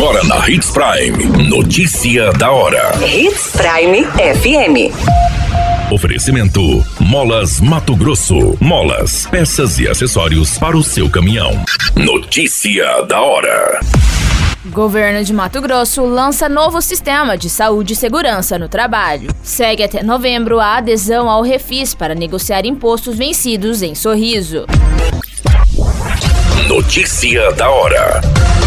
Agora na Hits Prime. Notícia da hora. Hits Prime FM. Oferecimento: Molas Mato Grosso. Molas, peças e acessórios para o seu caminhão. Notícia da hora. Governo de Mato Grosso lança novo sistema de saúde e segurança no trabalho. Segue até novembro a adesão ao Refis para negociar impostos vencidos em Sorriso. Notícia da hora.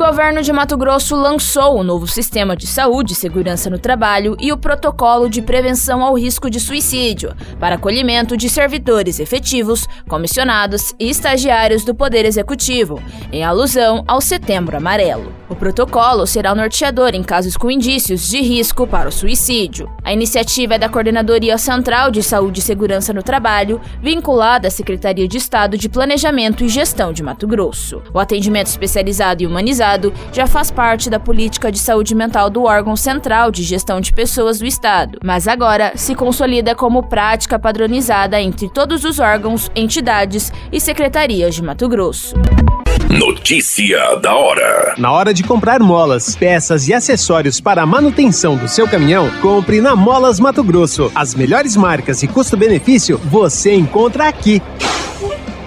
Governo de Mato Grosso lançou o novo sistema de saúde e segurança no trabalho e o protocolo de prevenção ao risco de suicídio para acolhimento de servidores efetivos, comissionados e estagiários do Poder Executivo, em alusão ao Setembro Amarelo. O protocolo será o norteador em casos com indícios de risco para o suicídio. A iniciativa é da Coordenadoria Central de Saúde e Segurança no Trabalho, vinculada à Secretaria de Estado de Planejamento e Gestão de Mato Grosso. O atendimento especializado e humanizado já faz parte da política de saúde mental do órgão central de gestão de pessoas do Estado, mas agora se consolida como prática padronizada entre todos os órgãos, entidades e secretarias de Mato Grosso. Notícia da hora. Na hora de comprar molas, peças e acessórios para a manutenção do seu caminhão, compre na Molas Mato Grosso. As melhores marcas e custo-benefício você encontra aqui.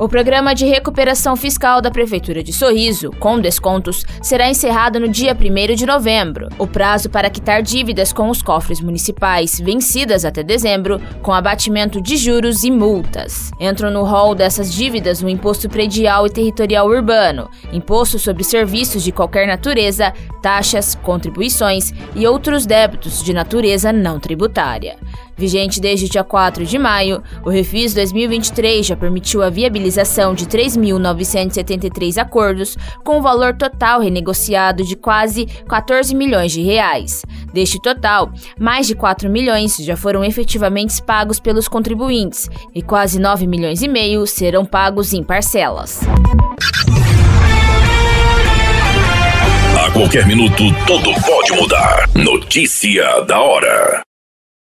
O programa de recuperação fiscal da Prefeitura de Sorriso, com descontos, será encerrado no dia 1 de novembro. O prazo para quitar dívidas com os cofres municipais vencidas até dezembro, com abatimento de juros e multas. Entram no rol dessas dívidas o Imposto Predial e Territorial Urbano, Imposto sobre Serviços de qualquer natureza, taxas, contribuições e outros débitos de natureza não tributária. Vigente desde o dia 4 de maio, o Refis 2023 já permitiu a viabilização de 3.973 acordos, com um valor total renegociado de quase 14 milhões de reais. Deste total, mais de 4 milhões já foram efetivamente pagos pelos contribuintes e quase 9 milhões e meio serão pagos em parcelas. A qualquer minuto, tudo pode mudar. Notícia da hora.